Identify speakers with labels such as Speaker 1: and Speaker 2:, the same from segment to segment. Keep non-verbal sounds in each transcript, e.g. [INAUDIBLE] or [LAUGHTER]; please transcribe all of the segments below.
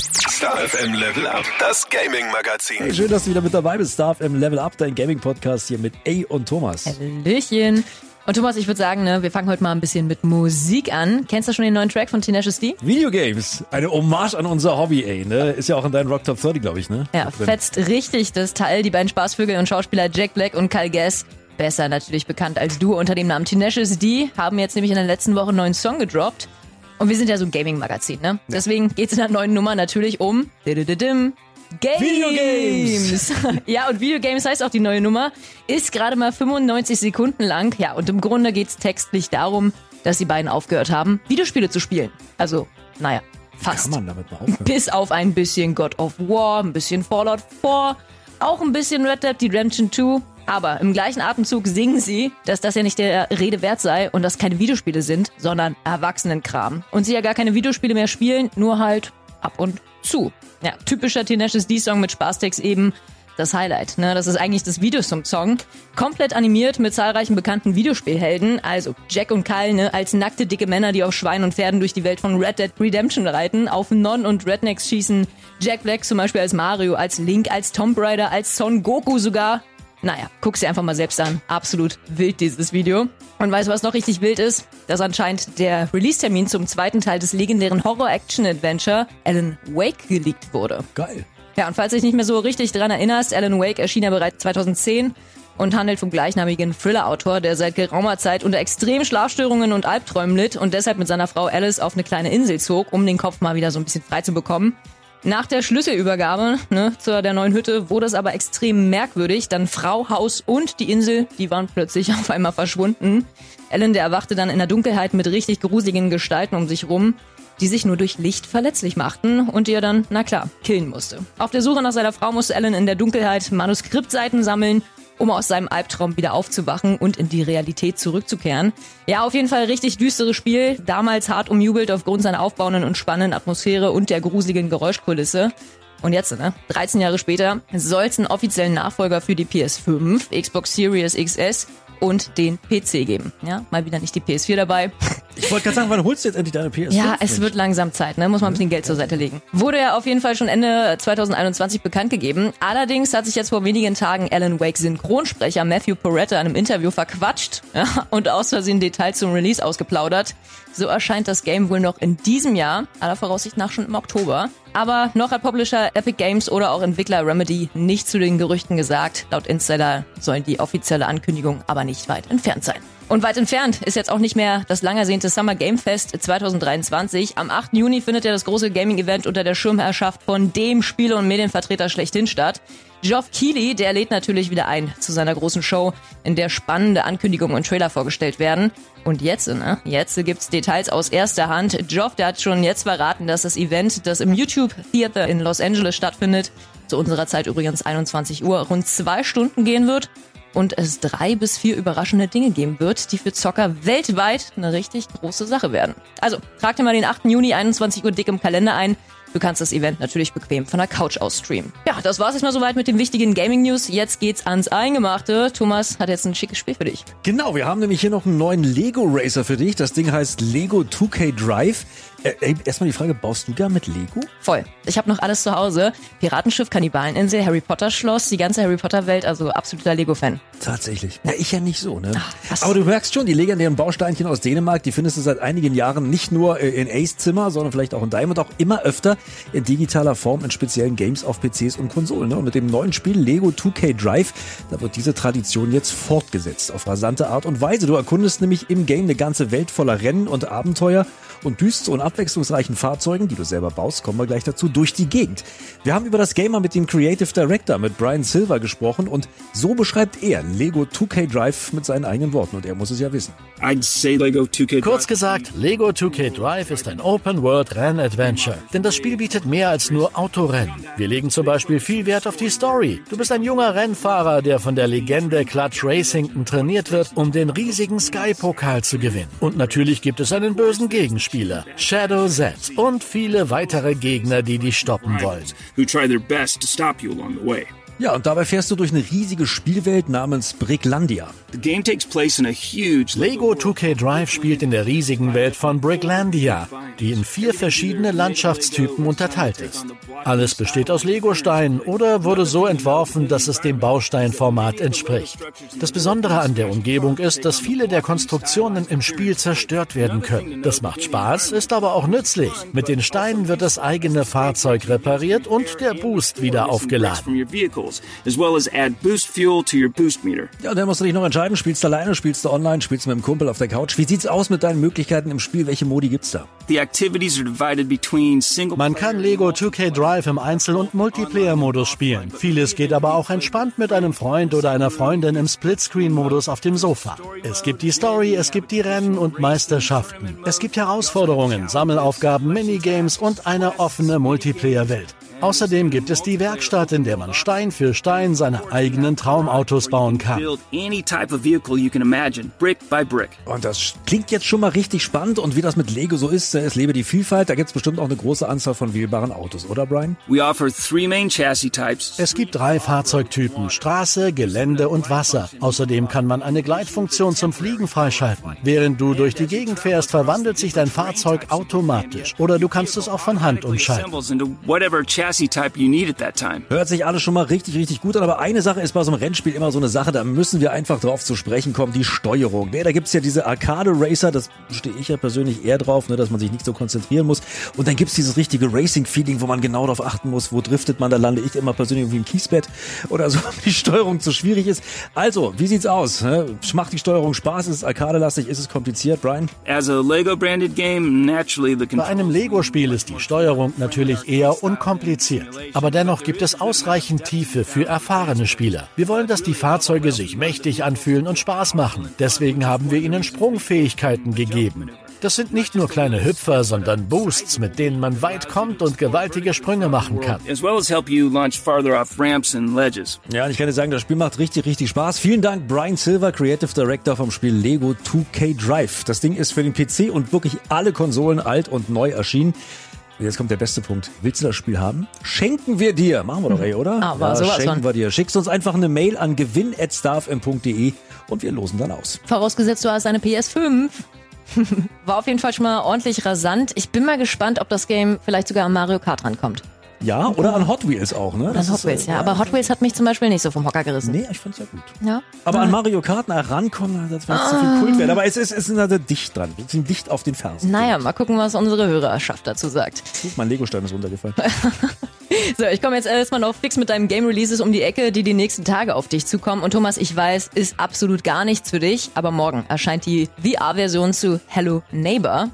Speaker 1: Star FM Level Up, das Gaming Magazin.
Speaker 2: Hey, schön, dass du wieder mit dabei bist. Star FM Level Up, dein Gaming-Podcast hier mit A und Thomas.
Speaker 3: Hallöchen. Und Thomas, ich würde sagen, ne, wir fangen heute mal ein bisschen mit Musik an. Kennst du schon den neuen Track von Tenacious D?
Speaker 2: Videogames, eine Hommage an unser Hobby, ey. Ne? Ist ja auch in deinem Rock Top 30, glaube ich, ne?
Speaker 3: Ja, fetzt richtig das Teil. Die beiden Spaßvögel und Schauspieler Jack Black und Kyle Gass, besser natürlich bekannt als du unter dem Namen Tenacious D, haben jetzt nämlich in der letzten Woche einen neuen Song gedroppt. Und wir sind ja so ein Gaming-Magazin, ne? Deswegen geht's in der neuen Nummer natürlich um Games.
Speaker 2: Videogames. [LAUGHS]
Speaker 3: ja, und Videogames heißt auch die neue Nummer. Ist gerade mal 95 Sekunden lang. Ja, und im Grunde geht's textlich darum, dass die beiden aufgehört haben, Videospiele zu spielen. Also, naja, fast.
Speaker 2: Kann man damit mal aufhören?
Speaker 3: Bis auf ein bisschen God of War, ein bisschen Fallout 4, auch ein bisschen Red Dead Redemption 2. Aber im gleichen Atemzug singen sie, dass das ja nicht der Rede wert sei und das keine Videospiele sind, sondern Erwachsenenkram. Und sie ja gar keine Videospiele mehr spielen, nur halt ab und zu. Ja, typischer Tenacious D-Song mit Spaßtext eben das Highlight. Ne? Das ist eigentlich das Videosong-Song. Komplett animiert mit zahlreichen bekannten Videospielhelden. Also Jack und Kyle ne? als nackte, dicke Männer, die auf Schweinen und Pferden durch die Welt von Red Dead Redemption reiten, auf Non- und Rednecks schießen. Jack Black zum Beispiel als Mario, als Link, als Tomb Raider, als Son Goku sogar. Naja, guck's dir einfach mal selbst an. Absolut wild dieses Video. Und weißt du, was noch richtig wild ist? Dass anscheinend der Release-Termin zum zweiten Teil des legendären Horror-Action-Adventure Alan Wake geleakt wurde.
Speaker 2: Geil.
Speaker 3: Ja, und falls du dich nicht mehr so richtig dran erinnerst, Alan Wake erschien ja bereits 2010 und handelt vom gleichnamigen Thriller-Autor, der seit geraumer Zeit unter extremen Schlafstörungen und Albträumen litt und deshalb mit seiner Frau Alice auf eine kleine Insel zog, um den Kopf mal wieder so ein bisschen frei zu bekommen. Nach der Schlüsselübergabe ne, zu der neuen Hütte wurde es aber extrem merkwürdig. Dann Frau, Haus und die Insel, die waren plötzlich [LAUGHS] auf einmal verschwunden. Alan, der erwachte dann in der Dunkelheit mit richtig gruseligen Gestalten um sich rum, die sich nur durch Licht verletzlich machten und die er dann, na klar, killen musste. Auf der Suche nach seiner Frau musste Alan in der Dunkelheit Manuskriptseiten sammeln, um aus seinem Albtraum wieder aufzuwachen und in die Realität zurückzukehren. Ja, auf jeden Fall richtig düsteres Spiel, damals hart umjubelt aufgrund seiner aufbauenden und spannenden Atmosphäre und der gruseligen Geräuschkulisse. Und jetzt, ne, 13 Jahre später, soll es einen offiziellen Nachfolger für die PS5, Xbox Series XS und den PC geben. Ja, mal wieder nicht die PS4 dabei.
Speaker 2: Ich wollte gerade sagen, wann holst du jetzt endlich deine PS5?
Speaker 3: Ja, es wird langsam Zeit, ne? Muss man ein bisschen Geld zur Seite legen. Wurde ja auf jeden Fall schon Ende 2021 bekannt gegeben. Allerdings hat sich jetzt vor wenigen Tagen Alan Wake Synchronsprecher Matthew Porretta in einem Interview verquatscht ja, und aus Versehen Details zum Release ausgeplaudert. So erscheint das Game wohl noch in diesem Jahr, aller Voraussicht nach schon im Oktober. Aber noch hat Publisher Epic Games oder auch Entwickler Remedy nicht zu den Gerüchten gesagt. Laut Insider sollen die offizielle Ankündigung aber nicht weit entfernt sein. Und weit entfernt ist jetzt auch nicht mehr das lang ersehnte Summer Game Fest 2023. Am 8. Juni findet ja das große Gaming-Event unter der Schirmherrschaft von dem Spiele- und Medienvertreter schlechthin statt. Geoff Keighley, der lädt natürlich wieder ein zu seiner großen Show, in der spannende Ankündigungen und Trailer vorgestellt werden. Und jetzt, ne, jetzt gibt's Details aus erster Hand. Geoff, der hat schon jetzt verraten, dass das Event, das im YouTube Theater in Los Angeles stattfindet, zu unserer Zeit übrigens 21 Uhr, rund zwei Stunden gehen wird und es drei bis vier überraschende Dinge geben wird, die für Zocker weltweit eine richtig große Sache werden. Also, trag dir mal den 8. Juni 21 Uhr dick im Kalender ein. Du kannst das Event natürlich bequem von der Couch aus streamen. Ja, das war's jetzt mal soweit mit den wichtigen Gaming News. Jetzt geht's ans Eingemachte. Thomas hat jetzt ein schickes Spiel für dich.
Speaker 2: Genau, wir haben nämlich hier noch einen neuen Lego Racer für dich. Das Ding heißt Lego 2K Drive. Äh, erstmal die Frage, baust du da mit Lego?
Speaker 3: Voll. Ich habe noch alles zu Hause. Piratenschiff, Kannibaleninsel, Harry Potter Schloss, die ganze Harry Potter Welt, also absoluter Lego-Fan.
Speaker 2: Tatsächlich. Ja, ich ja nicht so, ne?
Speaker 3: was?
Speaker 2: Aber du merkst schon, die legendären Bausteinchen aus Dänemark, die findest du seit einigen Jahren nicht nur äh, in Ace Zimmer, sondern vielleicht auch in deinem und auch immer öfter in digitaler Form in speziellen Games auf PCs und Konsolen. Ne? Und mit dem neuen Spiel Lego 2K Drive, da wird diese Tradition jetzt fortgesetzt auf rasante Art und Weise. Du erkundest nämlich im Game eine ganze Welt voller Rennen und Abenteuer und düster und abwechslungsreichen Fahrzeugen, die du selber baust, kommen wir gleich dazu, durch die Gegend. Wir haben über das Gamer mit dem Creative Director, mit Brian Silver gesprochen und so beschreibt er Lego 2K Drive mit seinen eigenen Worten und er muss es ja wissen.
Speaker 4: I'd say Lego 2K.
Speaker 5: Kurz gesagt, Lego 2K Drive ist ein Open-World-Renn-Adventure. Denn das Spiel bietet mehr als nur Autorennen. Wir legen zum Beispiel viel Wert auf die Story. Du bist ein junger Rennfahrer, der von der Legende Clutch Racington trainiert wird, um den riesigen Sky-Pokal zu gewinnen. Und natürlich gibt es einen bösen Gegenspieler, Shadow Z, und viele weitere Gegner, die dich stoppen wollen.
Speaker 2: Ja, und dabei fährst du durch eine riesige Spielwelt namens Bricklandia.
Speaker 4: The game takes place in a huge
Speaker 5: Lego 2K Drive spielt in der riesigen Welt von Bricklandia, die in vier verschiedene Landschaftstypen unterteilt ist. Alles besteht aus Legosteinen oder wurde so entworfen, dass es dem Bausteinformat entspricht. Das Besondere an der Umgebung ist, dass viele der Konstruktionen im Spiel zerstört werden können. Das macht Spaß, ist aber auch nützlich. Mit den Steinen wird das eigene Fahrzeug repariert und der Boost wieder aufgeladen.
Speaker 4: Vehicles, as well as add boost fuel to your boost meter.
Speaker 2: Ja, und dann musst du dich noch entscheiden, spielst du alleine, spielst du online, spielst du mit dem Kumpel auf der Couch. Wie sieht's aus mit deinen Möglichkeiten im Spiel? Welche Modi gibt's da?
Speaker 4: The activities are divided between single
Speaker 5: Man kann Lego 2K Drive im Einzel- und Multiplayer-Modus spielen. Vieles geht aber auch entspannt mit einem Freund oder einer Freundin im Splitscreen-Modus auf dem Sofa. Es gibt die Story, es gibt die Rennen und Meisterschaften. Es gibt Herausforderungen, Sammelaufgaben, Minigames und eine offene Multiplayer-Welt. Außerdem gibt es die Werkstatt, in der man Stein für Stein seine eigenen Traumautos bauen kann.
Speaker 4: build any type of vehicle you can imagine, brick by brick.
Speaker 2: Und das klingt jetzt schon mal richtig spannend. Und wie das mit Lego so ist, äh, es lebe die Vielfalt. Da gibt's bestimmt auch eine große Anzahl von wählbaren Autos, oder Brian?
Speaker 4: We offer three main chassis types.
Speaker 5: Es gibt drei Fahrzeugtypen, Straße, Gelände und Wasser. Außerdem kann man eine Gleitfunktion zum Fliegen freischalten. Während du durch die Gegend fährst, verwandelt sich dein Fahrzeug automatisch. Oder du kannst es auch von Hand umschalten.
Speaker 4: Chassis type you need at that time.
Speaker 2: Hört sich alles schon mal richtig, richtig gut an. Aber eine Sache ist bei so einem Rennspiel immer so eine Sache, da müssen wir einfach drauf zu sprechen kommen, die Steuerung. Ne, da gibt's ja diese Arcade-Racer, das stehe ich ja persönlich eher drauf, ne, dass man sich nicht so konzentrieren muss. Und dann gibt's dieses richtige Racing-Feeling, wo man genau darauf achten muss, wo driftet man, da lande ich immer persönlich irgendwie im Kiesbett oder so, [LAUGHS] wenn die Steuerung zu schwierig ist. Also, wie sieht's aus? Ne? Macht die Steuerung Spaß? Ist es Arcade-lastig? Ist es kompliziert, Brian?
Speaker 4: As a Lego branded game, naturally the
Speaker 5: Bei
Speaker 4: control
Speaker 5: einem Lego-Spiel ist die Steuerung natürlich eher unkompliziert. Aber dennoch gibt es ausreichend Tiefe für erfahrene Spieler. Wir wollen, dass die Fahrzeuge sich mächtig anfühlen und Spaß machen. Deswegen haben wir ihnen Sprungfähigkeiten gegeben. Das sind nicht nur kleine Hüpfer, sondern Boosts, mit denen man weit kommt und gewaltige Sprünge machen kann.
Speaker 4: as well as help you launch farther off ramps and ledges.
Speaker 2: Ja, und ich kann dir sagen, das Spiel macht richtig, richtig Spaß. Vielen Dank, Brian Silver, Creative Director vom Spiel Lego 2K Drive. Das Ding ist für den PC und wirklich alle Konsolen alt und neu erschienen. Jetzt kommt der beste Punkt. Willst du das Spiel haben? Schenken wir dir. Machen wir doch, ey, oder? [LAUGHS]
Speaker 3: Aber
Speaker 2: ja,
Speaker 3: sowas
Speaker 2: schenken
Speaker 3: von.
Speaker 2: wir dir. Schickst uns einfach eine Mail an gewinn.starfm.de und wir losen dann aus.
Speaker 3: Vorausgesetzt, du hast eine PS5. [LAUGHS] War auf jeden Fall schon mal ordentlich rasant. Ich bin mal gespannt, ob das Game vielleicht sogar an Mario Kart rankommt.
Speaker 2: Ja, oder an Hot Wheels auch, ne? Das
Speaker 3: An
Speaker 2: ist,
Speaker 3: Hot Wheels,
Speaker 2: äh,
Speaker 3: ja. Aber Hot Wheels hat mich zum Beispiel nicht so vom Hocker gerissen.
Speaker 2: Nee, ich fand's ja gut.
Speaker 3: Ja.
Speaker 2: Aber an Mario Kart nach rankommen, das wird zu viel Kult werden. Aber es ist, es ist also dicht dran. Wir sind dicht auf den Fersen.
Speaker 3: Naja, mal gucken, was unsere Hörerschaft dazu sagt.
Speaker 2: Guck, mein Legostein ist runtergefallen. [LAUGHS]
Speaker 3: So, ich komme jetzt erstmal noch fix mit deinem Game Releases um die Ecke, die die nächsten Tage auf dich zukommen. Und Thomas, ich weiß, ist absolut gar nichts für dich, aber morgen erscheint die VR-Version zu Hello Neighbor.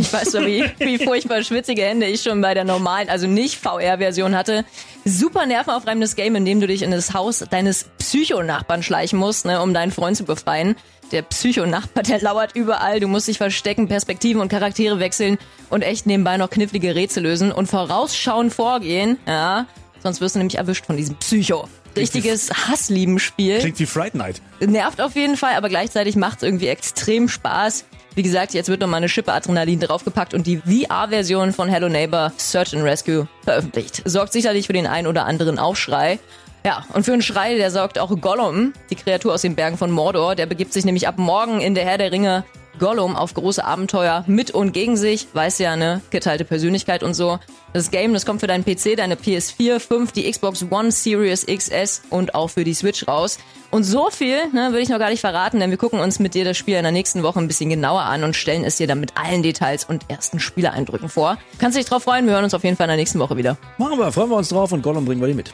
Speaker 3: Ich weiß so, wie, wie furchtbar schwitzige Hände ich schon bei der normalen, also nicht VR-Version hatte. Super nervenaufreibendes Game, in dem du dich in das Haus deines Psychonachbarn schleichen musst, ne, um deinen Freund zu befreien. Der Psychonachbar, der lauert überall. Du musst dich verstecken, Perspektiven und Charaktere wechseln und echt nebenbei noch knifflige Rätsel lösen und vorausschauend vorgehen. Ja, sonst wirst du nämlich erwischt von diesem Psycho. Richtiges Hassliebenspiel.
Speaker 2: Klingt wie Fright Night.
Speaker 3: Nervt auf jeden Fall, aber gleichzeitig macht es irgendwie extrem Spaß. Wie gesagt, jetzt wird noch mal eine Schippe Adrenalin draufgepackt und die VR-Version von Hello Neighbor Search and Rescue veröffentlicht. Sorgt sicherlich für den ein oder anderen Aufschrei. Ja, und für einen Schrei, der sorgt auch Gollum, die Kreatur aus den Bergen von Mordor. Der begibt sich nämlich ab morgen in der Herr der Ringe Gollum auf große Abenteuer mit und gegen sich. Weiß ja, ne? Geteilte Persönlichkeit und so. Das Game, das kommt für deinen PC, deine PS4, 5, die Xbox One Series XS und auch für die Switch raus. Und so viel, ne, will ich noch gar nicht verraten, denn wir gucken uns mit dir das Spiel in der nächsten Woche ein bisschen genauer an und stellen es dir dann mit allen Details und ersten Spielereindrücken vor. Kannst dich drauf freuen, wir hören uns auf jeden Fall in der nächsten Woche wieder.
Speaker 2: Machen wir, freuen wir uns drauf und Gollum bringen wir dir mit.